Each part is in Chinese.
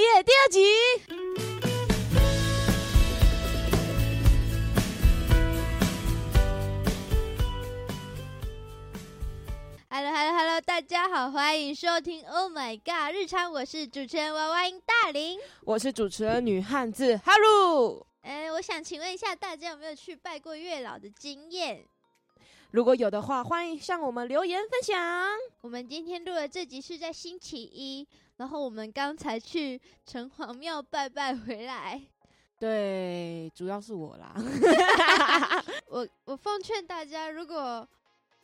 夜第二集。Hello Hello Hello，大家好，欢迎收听 Oh My God 日常，我是主持人娃娃音大林。我是主持人女汉子哈鲁。哎，我想请问一下，大家有没有去拜过月老的经验？如果有的话，欢迎向我们留言分享。我们今天录的这集是在星期一，然后我们刚才去城隍庙拜拜回来。对，主要是我啦。我我奉劝大家，如果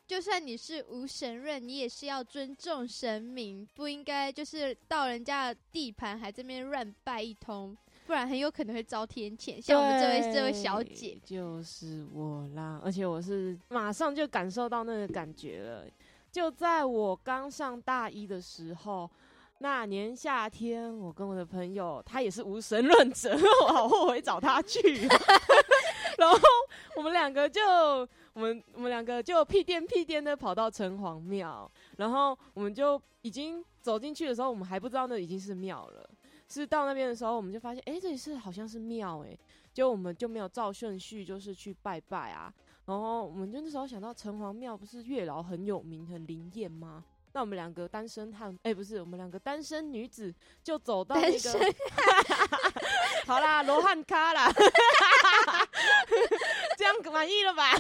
就算你是无神论，你也是要尊重神明，不应该就是到人家的地盘还这边乱拜一通，不然很有可能会遭天谴。像我们这位这位小姐，就是我啦，而且我是马上就感受到那个感觉了。就在我刚上大一的时候，那年夏天，我跟我的朋友，他也是无神论者，我好后悔找他去。然后我们两个就，我们我们两个就屁颠屁颠的跑到城隍庙，然后我们就已经走进去的时候，我们还不知道那已经是庙了。是到那边的时候，我们就发现，哎，这里是好像是庙，哎，就我们就没有照顺序，就是去拜拜啊。然后我们就那时候想到城隍庙不是月老很有名、很灵验吗？那我们两个单身汉，哎，不是，我们两个单身女子就走到那个，好啦，罗汉咖啦，这样满意了吧？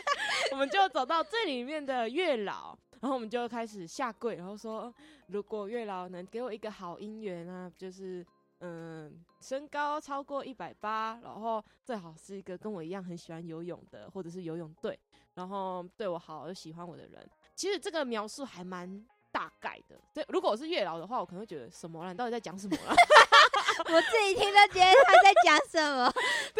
我们就走到最里面的月老，然后我们就开始下跪，然后说，如果月老能给我一个好姻缘啊，就是嗯，身高超过一百八，然后最好是一个跟我一样很喜欢游泳的，或者是游泳队，然后对我好又喜欢我的人。其实这个描述还蛮大概的。对，如果我是月老的话，我可能会觉得什么啦？你到底在讲什么啦？我自己听都觉得他在讲什么，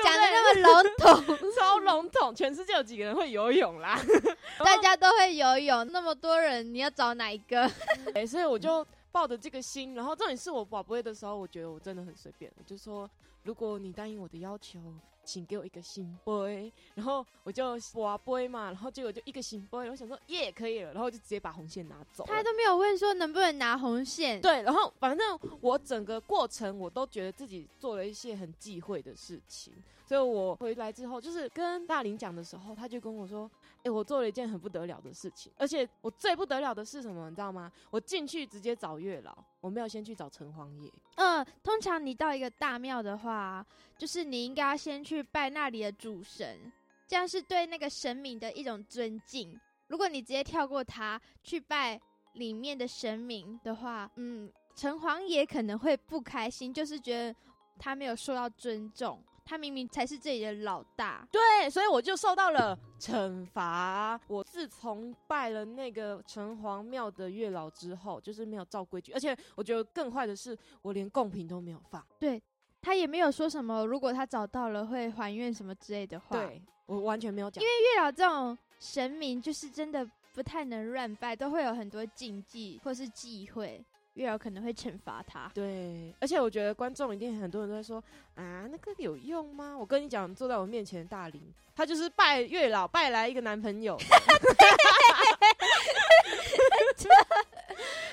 讲的那么笼统，超笼统。全世界有几个人会游泳啦？大家都会游泳，那么多人，你要找哪一个？哎，所以我就抱着这个心，然后重点是我宝贝的时候，我觉得我真的很随便，我就说，如果你答应我的要求。请给我一个新杯，然后我就挖杯嘛，然后结果就一个新杯，我想说耶可以了，然后就直接把红线拿走。他都没有问说能不能拿红线。对，然后反正我整个过程我都觉得自己做了一些很忌讳的事情，所以我回来之后就是跟大林讲的时候，他就跟我说：“哎，我做了一件很不得了的事情，而且我最不得了的是什么，你知道吗？我进去直接找月老。”我们要先去找城隍爷。嗯，通常你到一个大庙的话，就是你应该要先去拜那里的主神，这样是对那个神明的一种尊敬。如果你直接跳过他去拜里面的神明的话，嗯，城隍爷可能会不开心，就是觉得他没有受到尊重。他明明才是这里的老大，对，所以我就受到了惩罚。我自从拜了那个城隍庙的月老之后，就是没有照规矩，而且我觉得更坏的是，我连贡品都没有放。对他也没有说什么，如果他找到了会还愿什么之类的话。对我完全没有讲，因为月老这种神明就是真的不太能乱拜，都会有很多禁忌或是忌讳。月老可能会惩罚他。对，而且我觉得观众一定很多人都在说啊，那个有用吗？我跟你讲，坐在我面前的大林，他就是拜月老拜来一个男朋友，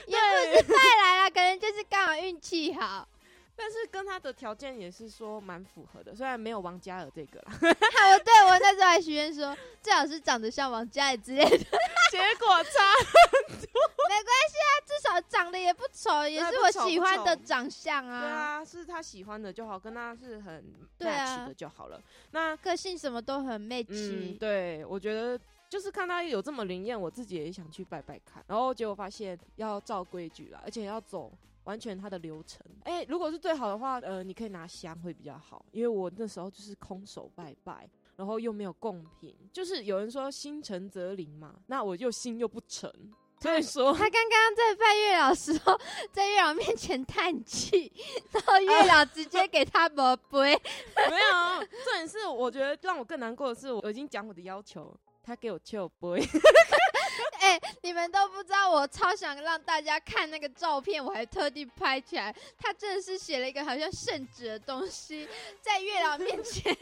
也不是拜来了，可能就是刚好运气好。但是跟他的条件也是说蛮符合的，虽然没有王嘉尔这个啦。我对我那时候还许愿说，最好是长得像王嘉尔之类的，结果差很多。没关系啊，至少长得也不丑，也是我喜欢的长相啊。对啊，是他喜欢的就好，跟他是很 match 的就好了。那个性什么都很 match。对，我觉得就是看他有这么灵验，我自己也想去拜拜看。然后结果发现要照规矩了，而且要走。完全它的流程，哎，如果是最好的话，呃，你可以拿香会比较好，因为我那时候就是空手拜拜，然后又没有贡品，就是有人说心诚则灵嘛，那我又心又不诚，所以说他刚刚在拜月老时候，在月老面前叹气，然后月老直接给他宝贝，没有，重点是我觉得让我更难过的是，我已经讲我的要求，他给我求杯。哎，你们都不知道，我超想让大家看那个照片，我还特地拍起来。他真的是写了一个好像圣旨的东西，在月老面前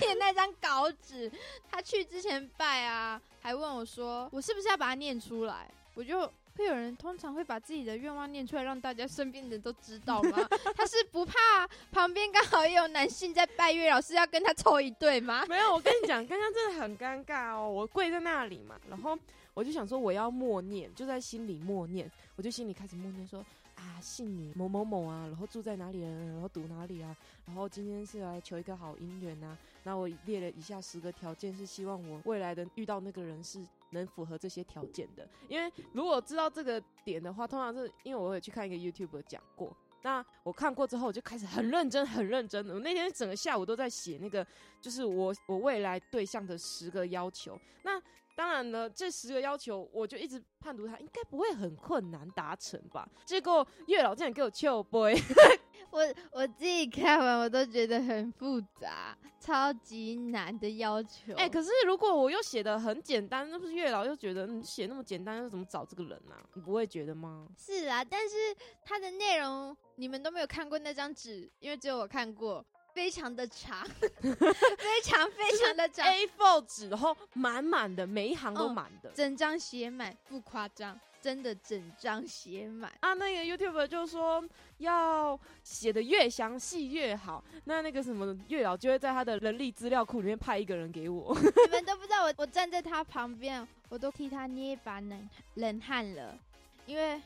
念那张稿纸。他去之前拜啊，还问我说，我是不是要把它念出来？我就会有人通常会把自己的愿望念出来，让大家身边的人都知道吗？他是不怕旁边刚好也有男性在拜月老，是要跟他凑一对吗？没有，我跟你讲，刚刚真的很尴尬哦。我跪在那里嘛，然后我就想说我要默念，就在心里默念，我就心里开始默念说。啊，姓女某某某啊，然后住在哪里啊，然后读哪里啊，然后今天是来求一个好姻缘呐。那我列了以下十个条件，是希望我未来的遇到那个人是能符合这些条件的。因为如果知道这个点的话，通常是因为我有去看一个 YouTube 讲过。那我看过之后，我就开始很认真、很认真的。我那天整个下午都在写那个，就是我我未来对象的十个要求。那当然了，这十个要求，我就一直判读它，应该不会很困难达成吧？结果月老竟然给我求杯，我我自己看完我都觉得很复杂，超级难的要求。哎，可是如果我又写的很简单，那不是月老又觉得你写那么简单，又怎么找这个人呢？你不会觉得吗？是啊，但是它的内容你们都没有看过那张纸，因为只有我看过。非常的长，非常非常的长，A4 纸，然后满满的，每一行都满的，整张写满，不夸张，真的整张写满啊！那个 YouTube 就说要写的越详细越好，那那个什么月老就会在他的人力资料库里面派一个人给我。你们都不知道，我我站在他旁边，我都替他捏一把冷冷汗了，因为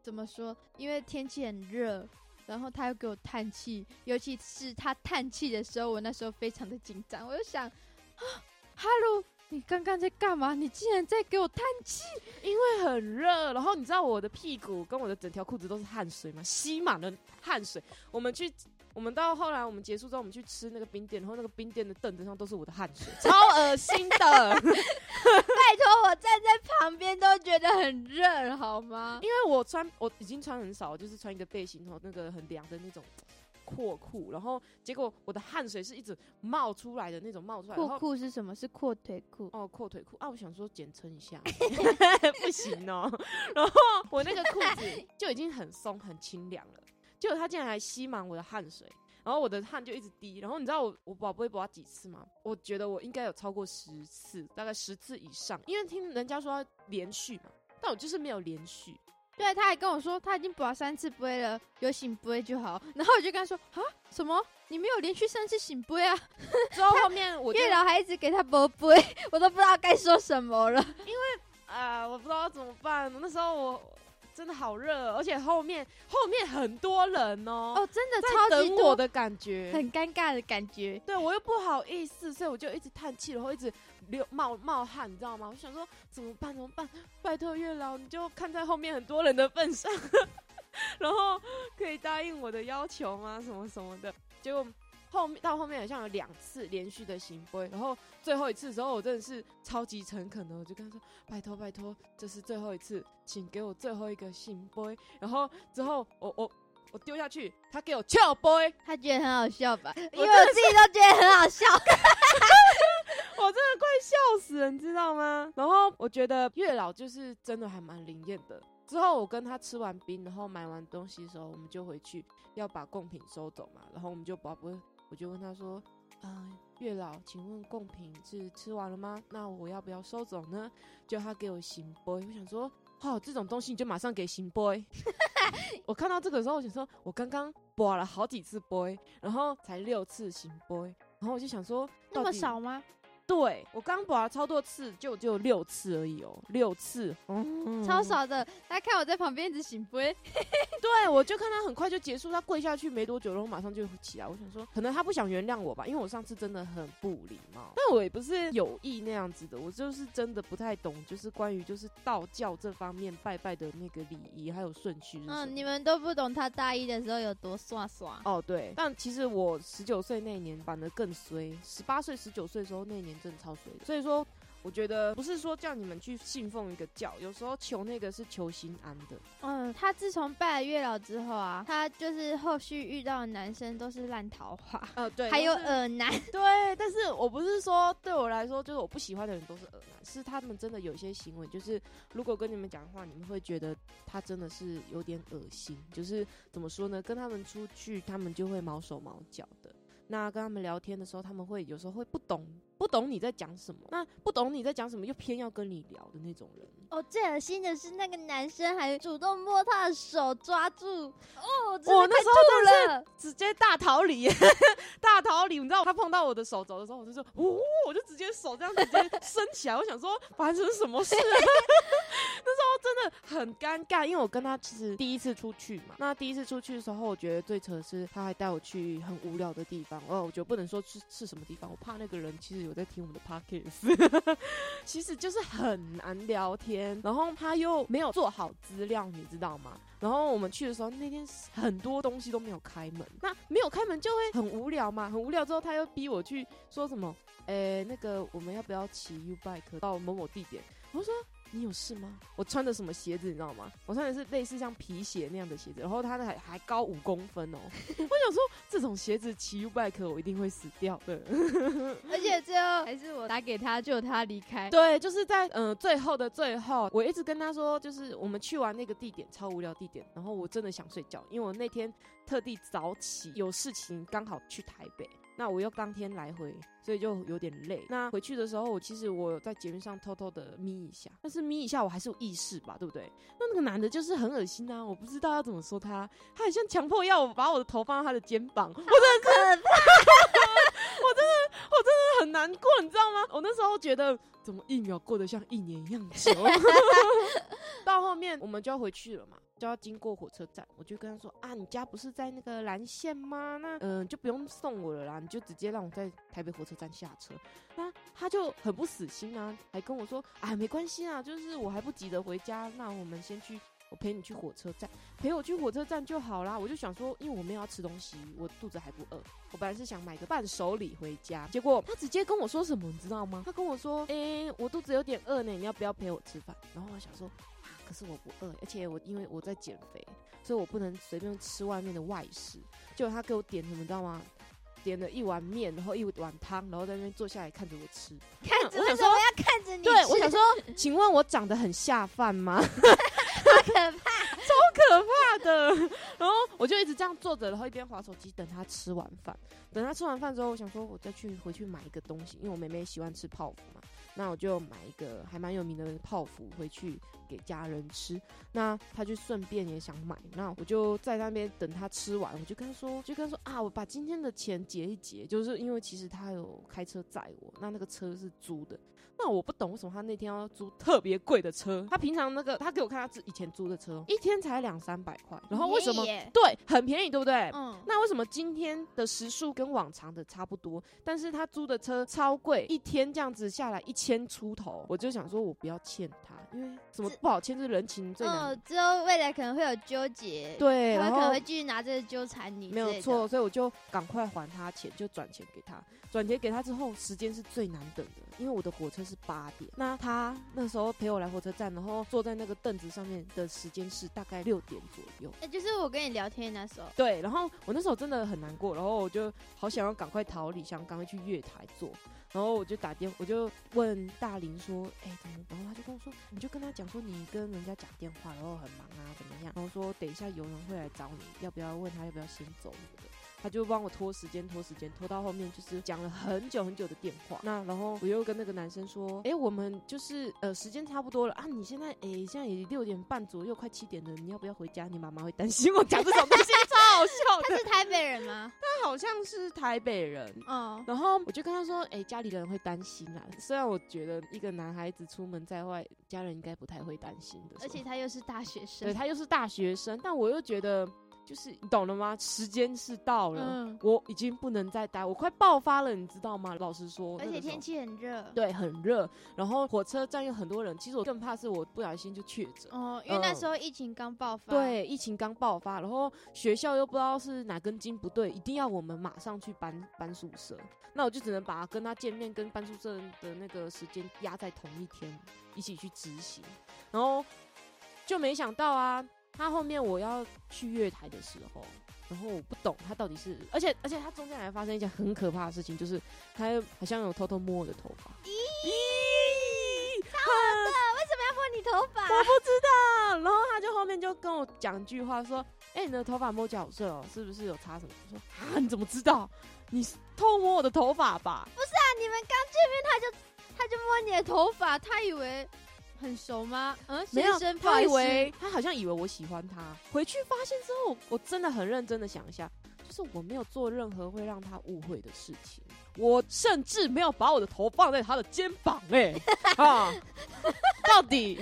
怎么说？因为天气很热。然后他又给我叹气，尤其是他叹气的时候，我那时候非常的紧张。我就想，啊，哈喽，你刚刚在干嘛？你竟然在给我叹气？因为很热。然后你知道我的屁股跟我的整条裤子都是汗水吗？吸满了汗水。我们去。我们到后来，我们结束之后，我们去吃那个冰店，然后那个冰店的凳子上都是我的汗水，超恶心的。拜托，我站在旁边都觉得很热，好吗？因为我穿，我已经穿很少，就是穿一个背心，然后那个很凉的那种阔裤，然后结果我的汗水是一直冒出来的那种冒出来。阔裤是什么？是阔腿裤？哦，阔腿裤啊！我想说简称一下，不行哦。然后我那个裤子就已经很松很清凉了。结果他竟然还吸满我的汗水，然后我的汗就一直滴。然后你知道我我宝贝拔几次吗？我觉得我应该有超过十次，大概十次以上。因为听人家说连续嘛，但我就是没有连续。对，他还跟我说他已经拔三次杯了，有醒杯就好。然后我就跟他说啊，什么？你没有连续三次醒杯啊？之后后面我月老还一直给他拔杯，我都不知道该说什么了。因为啊，我不知道怎么办。那时候我。真的好热，而且后面后面很多人哦，哦，真的超级等我的感觉，很尴尬的感觉。对我又不好意思，所以我就一直叹气，然后一直流冒冒汗，你知道吗？我想说怎么办？怎么办？拜托月老，你就看在后面很多人的份上，然后可以答应我的要求吗？什么什么的，结果。后面到后面好像有两次连续的行杯，然后最后一次的时候，我真的是超级诚恳的，我就跟他说：“拜托拜托，这是最后一次，请给我最后一个行杯。”然后之后我我我丢下去，他给我翘杯，他觉得很好笑吧？因为我自己都觉得很好笑，我真的快笑死了，你知道吗？然后我觉得月老就是真的还蛮灵验的。之后我跟他吃完冰，然后买完东西的时候，我们就回去要把贡品收走嘛，然后我们就把不。我就问他说：“啊，月老，请问贡品是吃完了吗？那我要不要收走呢？”就他给我行杯，我想说，哦，这种东西你就马上给行杯。我看到这个时候，我想说，我刚刚拨了好几次杯，然后才六次行杯，然后我就想说，那么少吗？对我刚拔了超多次，就只有六次而已哦，六次，嗯超少的。大家看我在旁边一直醒杯，对我就看他很快就结束，他跪下去没多久，然后马上就起来。我想说，可能他不想原谅我吧，因为我上次真的很不礼貌。但我也不是有意那样子的，我就是真的不太懂，就是关于就是道教这方面拜拜的那个礼仪还有顺序。嗯，你们都不懂他大一的时候有多耍耍。哦，对。但其实我十九岁那年反而更衰，十八岁、十九岁的时候那年。真的超水，所以说我觉得不是说叫你们去信奉一个教，有时候求那个是求心安的。嗯，他自从拜了月老之后啊，他就是后续遇到的男生都是烂桃花。呃，对，还有耳男。对，但是我不是说对我来说就是我不喜欢的人都是耳男，是他们真的有些行为，就是如果跟你们讲话，你们会觉得他真的是有点恶心。就是怎么说呢？跟他们出去，他们就会毛手毛脚的。那跟他们聊天的时候，他们会有时候会不懂。不懂你在讲什么，那不懂你在讲什么又偏要跟你聊的那种人。哦，最恶心的是那个男生还主动摸他的手，抓住。哦，我那时候吐了。直接大逃离，大逃离！你知道他碰到我的手肘的时候，我就说，呜、我就直接手这样直接伸起来，我想说发生什么事了？那时候真的很尴尬，因为我跟他其实第一次出去嘛。那第一次出去的时候，我觉得最扯的是他还带我去很无聊的地方。哦，我觉得不能说是是什么地方，我怕那个人其实有我在听我们的 podcast，其实就是很难聊天，然后他又没有做好资料，你知道吗？然后我们去的时候，那天很多东西都没有开门，那没有开门就会很无聊嘛，很无聊之后他又逼我去说什么，诶，那个我们要不要骑 U bike 到某某地点？我说你有事吗？我穿的什么鞋子你知道吗？我穿的是类似像皮鞋那样的鞋子，然后它还还高五公分哦。我想说这种鞋子骑 U bike 我一定会死掉的。而且最后还是我打给他，就他离开。对，就是在嗯、呃最后的最后，我一直跟他说，就是我们去完那个地点超无聊地点，然后我真的想睡觉，因为我那天特地早起，有事情刚好去台北，那我又当天来回，所以就有点累。那回去的时候，我其实我在节目上偷偷的眯一下，但是眯一下我还是有意识吧，对不对？那那个男的就是很恶心啊，我不知道要怎么说他，他好像强迫要我把我的头放到他的肩膀，我真的 我真的，我真的！很难过，你知道吗？我那时候觉得怎么一秒过得像一年一样久。到后面我们就要回去了嘛，就要经过火车站，我就跟他说啊，你家不是在那个蓝线吗？那嗯、呃就不用送我了啦，你就直接让我在台北火车站下车。那他就很不死心啊，还跟我说啊，没关系啊，就是我还不急着回家，那我们先去。我陪你去火车站，陪我去火车站就好啦。我就想说，因为我没有要吃东西，我肚子还不饿。我本来是想买个伴手礼回家，结果他直接跟我说什么，你知道吗？他跟我说：“诶、我肚子有点饿呢，你要不要陪我吃饭？”然后我想说，啊，可是我不饿，而且我因为我在减肥，所以我不能随便吃外面的外食。结果他给我点什么，你知道吗？点了一碗面，然后一碗汤，然后在那边坐下来看着我吃。看着我想说为什么要看着你吃？对，我想说，请问我长得很下饭吗？可怕。超可怕的。然后我就一直这样坐着，然后一边划手机等他吃完饭。等他吃完饭之后，我想说我再去回去买一个东西，因为我妹妹喜欢吃泡芙嘛。那我就买一个还蛮有名的泡芙回去给家人吃。那他就顺便也想买，那我就在那边等他吃完，我就跟他说，就跟他说啊，我把今天的钱结一结，就是因为其实他有开车载我，那那个车是租的。那我不懂为什么他那天要租特别贵的车，他平常那个他给我看他自以前租的车，一天才两三百块，然后为什么对很便宜，对不对？嗯，那为什么今天的时速跟往常的差不多，但是他租的车超贵，一天这样子下来一千出头，我就想说我不要欠他，因为什么不好欠是人情最难。嗯，之后未来可能会有纠结，对，他可能会继续拿这个纠缠你，没有错，。所以我就赶快还他钱，就转钱给他。转钱给他之后，时间是最难等的，因为我的火车是八点。那他那时候陪我来火车站，然后坐在那个凳子上面的时间是大概六点左右。哎、就是我跟你聊天那时候，对，然后我那时候真的很难过，然后我就好想要赶快逃离，想赶快去月台坐。然后我就打电，我就问大林说：“哎、怎么？”然后他就跟我说：“你就跟他讲说你跟人家讲电话，然后很忙啊，怎么样？”然后说等一下有人会来找你，要不要问他要不要先走什么的。他就帮我拖时间，拖时间，拖到后面就是讲了很久很久的电话。那然后我又跟那个男生说：“哎、我们就是呃时间差不多了啊，你现在哎、现在也六点半左右，快七点了，你要不要回家？你妈妈会担心我讲这种东西，超好笑的。他是台北人吗？他好像是台北人。”嗯，然后我就跟他说：“哎、家里人会担心啊。虽然我觉得一个男孩子出门在外，家人应该不太会担心的。而且他又是大学生，对他又是大学生，但我又觉得，就是你懂了吗？时间是到了，嗯，我已经不能再待，我快爆发了，你知道吗？老实说，而且天气很热，对很热，然后火车站有很多人，其实我更怕是我不小心就确诊。哦，因为那嗯时候疫情刚爆发，，对，疫情刚爆发，然后学校又不知道是哪根筋不对，一定要我们马上去搬搬宿舍。那我就只能把跟他见面跟搬宿舍的那个时间压在同一天，一起去执行。然后就没想到啊，他后面我要去月台的时候，然后我不懂他到底是，而且而且他中间还发生一件很可怕的事情，就是他好像有偷偷摸我的头发。咦，为什么要摸你头发？我不知道。然后他就后面就跟我讲一句话说：“哎、你的头发摸起来好顺哦，是不是有擦什么？我说啊，你怎么知道？你是偷摸我的头发吧？不是啊你们刚见面他就他就摸你的头发，他以为很熟吗？嗯，没有先生，他以为他好像以为我喜欢他。回去发现之后，我真的很认真的想一下，就是我没有做任何会让他误会的事情，我甚至没有把我的头放在他的肩膀、哎，啊，到底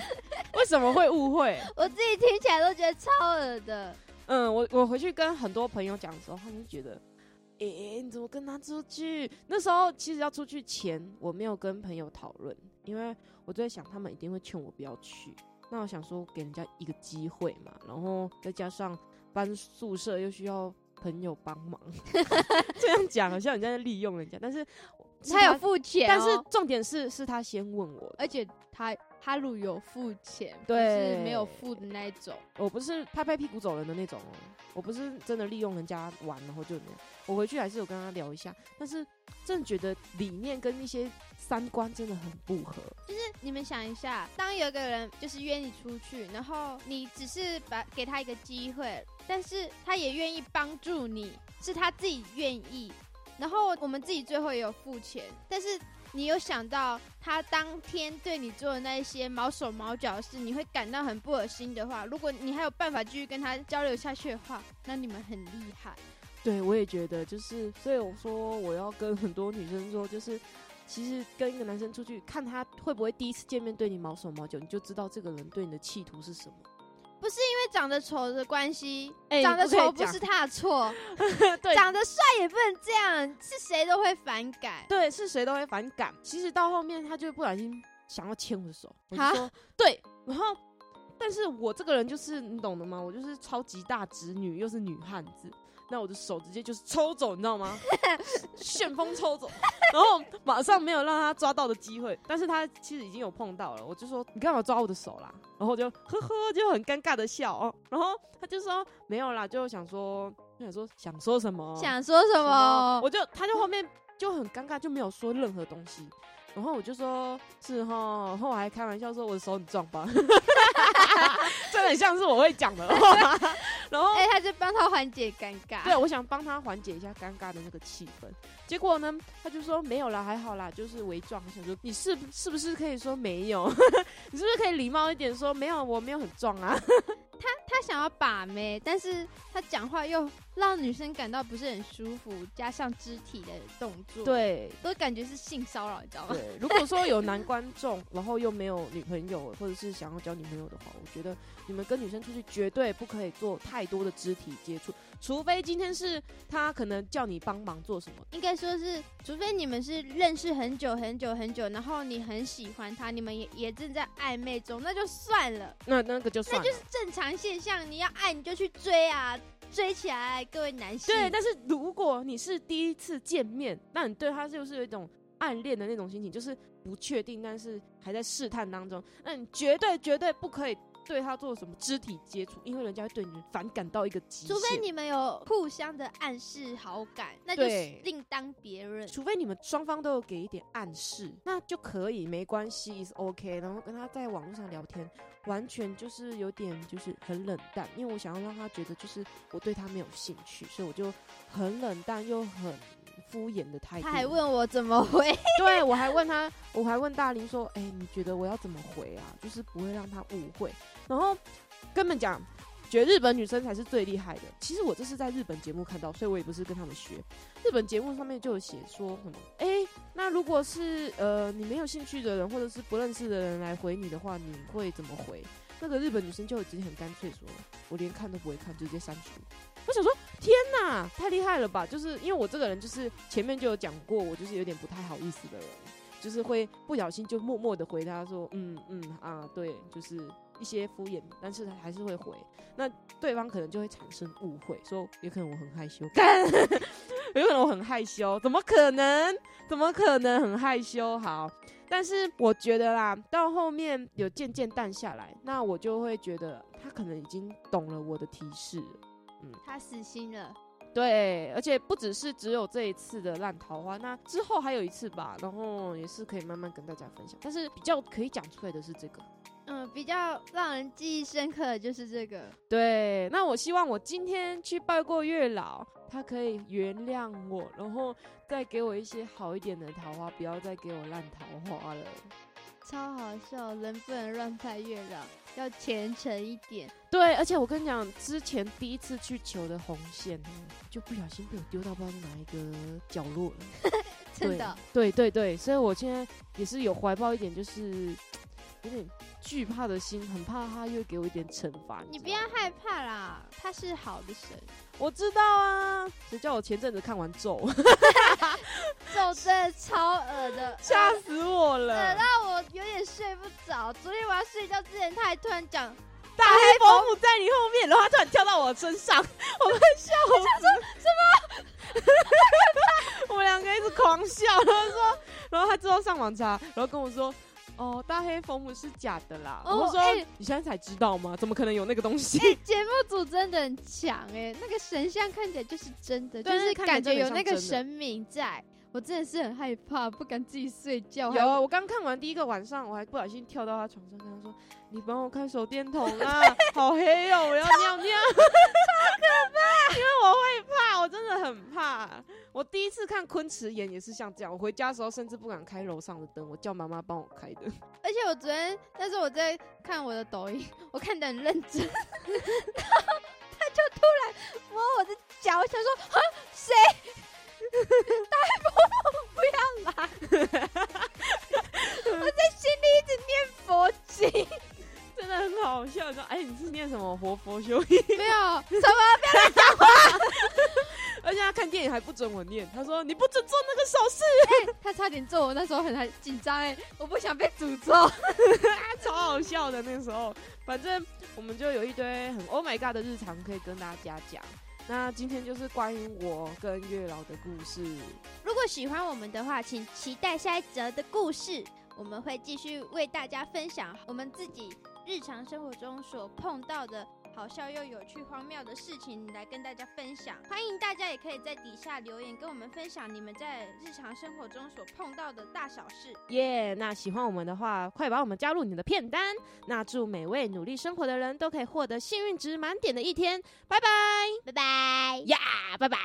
为什么会误会？我自己听起来都觉得超恶的。嗯，我我回去跟很多朋友讲的时候，他们就觉得，诶、你怎么跟他出去？那时候其实要出去前，我没有跟朋友讨论，因为我就在想，他们一定会劝我不要去。那我想说，给人家一个机会嘛，然后再加上搬宿舍又需要朋友帮忙，这样讲好像人家在利用人家，但是是他有付钱、哦，但是重点是是他先问我，而且他哈鲁有付钱，对不是没有付的那一种。我不是拍拍屁股走人的那种哦，我不是真的利用人家玩然后就那样。我回去还是有跟他聊一下，但是真的觉得理念跟一些三观真的很不合。就是你们想一下，当有一个人就是约你出去，然后你只是把给他一个机会，但是他也愿意帮助你，是他自己愿意，然后我们自己最后也有付钱，但是你有想到他当天对你做的那一些毛手毛脚的事，你会感到很不恶心的话，如果你还有办法继续跟他交流下去的话，那你们很厉害。对，我也觉得，就是所以我说我要跟很多女生说，就是其实跟一个男生出去，看他会不会第一次见面对你毛手毛脚，你就知道这个人对你的企图是什么。不是因为长得丑的关系，哎长得丑不是他的错，对。长得帅也不能这样，是谁都会反感。对，是谁都会反感。其实到后面，他就不小心想要牵我的手，我就说对，然后，但是我这个人就是你懂的吗？我就是超级大直女，又是女汉子，那我的手直接就是抽走，你知道吗？旋风抽走，然后马上没有让他抓到的机会，但是他其实已经有碰到了，我就说你干嘛抓我的手啦？然后就呵呵，就很尴尬的笑哦，然后他就说没有啦，就想说就想说想说什么，想说什么？我就他就后面就很尴尬，就没有说任何东西。然后我就说是哈，然后我还开玩笑说我的手很壮吧，真的很像是我会讲的话。然后哎、他就帮他缓解尴尬。对，我想帮他缓解一下尴尬的那个气氛。结果呢，他就说没有啦，还好啦，就是微壮。我想说你是是不是可以说没有？你是不是可以礼貌一点说没有？我没有很壮啊。他想要把妹，但是他讲话又让女生感到不是很舒服，加上肢体的动作，，对，都感觉是性骚扰，你知道吗？对，如果说有男观众，然后又没有女朋友，或者是想要交女朋友的话，我觉得你们跟女生出去绝对不可以做太多的肢体接触，除非今天是他可能叫你帮忙做什么。应该说是，除非你们是认识很久很久很久，然后你很喜欢他，你们也也正在暧昧中，那就算了，那那个就算了。那就是正常现象。你要爱你就去追啊，追起来，各位男性。对，但是如果你是第一次见面，那你对他就是有一种暗恋的那种心情，就是不确定，但是还在试探当中，那你绝对绝对不可以对他做什么肢体接触，因为人家会对你反感到一个极限。除非你们有互相的暗示好感，那就另当别论。除非你们双方都有给一点暗示，那就可以没关系，is OK。然后跟他在网络上聊天，完全就是有点就是很冷淡，因为我想要让他觉得就是我对他没有兴趣，所以我就很冷淡又很敷衍的态度。他还问我怎么回，对我还问他，我还问大林说，哎、你觉得我要怎么回啊？就是不会让他误会。然后根本讲，觉得日本女生才是最厉害的。其实我这是在日本节目看到，所以我也不是跟他们学。日本节目上面就有写说什么，哎、那如果是呃你没有兴趣的人，或者是不认识的人来回你的话，你会怎么回？那个日本女生就直接很干脆说，我连看都不会看，直接删除。我想说，天哪，太厉害了吧！就是因为我这个人，就是前面就有讲过，我就是有点不太好意思的人，就是会不小心就默默的回他说，嗯嗯啊，对，就是一些敷衍，但是还是会回。那对方可能就会产生误会，说有可能我很害羞，干，有可能我很害羞，怎么可能？怎么可能很害羞？好，但是我觉得啦，到后面有渐渐淡下来，那我就会觉得他可能已经懂了我的提示嗯。他死心了。对，而且不只是只有这一次的烂桃花，那之后还有一次吧，然后也是可以慢慢跟大家分享。但是比较可以讲出来的是这个，嗯，比较让人记忆深刻的就是这个。对，那我希望我今天去拜过月老，他可以原谅我，然后再给我一些好一点的桃花，不要再给我烂桃花了。超好笑，人不能乱拜月老，要虔诚一点。对，而且我跟你讲，之前第一次去求的红线呢，就不小心被我丢到不知道哪一个角落了。真的，对对对，所以我现在也是有怀抱一点，就是 有点惧怕的心，很怕他又给我一点惩罚。你不要害怕啦，他是好的神。我知道啊，谁叫我前阵子看完咒，咒真的超恶的，吓死我了，恶到我有点睡不着。昨天我要睡觉之前，他还突然讲大黑佛母在你后面，然后他突然跳到我身上，我们笑死。什么？我们两个一直狂笑，然后说，然后他之后上网查，然后跟我说。哦，大黑佛母是假的啦！我说你现在才知道吗？怎么可能有那个东西？节目组真的很强哎，那个神像看起来就是真的，就是感觉有那个神明在。我真的是很害怕，不敢自己睡觉。有啊，我刚看完第一个晚上，我还不小心跳到他床上，跟他说：“你帮我看手电筒啊，好黑哦，我要尿尿。”超可怕，因为我会怕，我真的很怕。我第一次看昆池岩也是像这样，我回家的时候甚至不敢开楼上的灯，我叫妈妈帮我开的。而且我昨天，但是我在看我的抖音，我看的很认真，然后他就突然摸我的脚，我想说：“啊，谁？” 大伯，不要来！我在心里一直念佛经，的很好笑。说，哎，你是念什么活佛修？没有，什么？不要乱讲话！而且他看电影还不准我念，他说你不准做那个手势。他差点做，我那时候很很紧张哎，我不想被诅咒，超好笑的那个时候。反正我们就有一堆很 Oh my God 的日常可以跟大家讲。那今天就是关于我跟月老的故事。如果喜欢我们的话，请期待下一则的故事，我们会继续为大家分享我们自己日常生活中所碰到的。好笑又有趣、荒谬的事情来跟大家分享，欢迎大家也可以在底下留言跟我们分享你们在日常生活中所碰到的大小事。耶！那喜欢我们的话，快把我们加入你的片单。那祝每位努力生活的人都可以获得幸运值满点的一天。拜拜，拜拜呀，拜拜。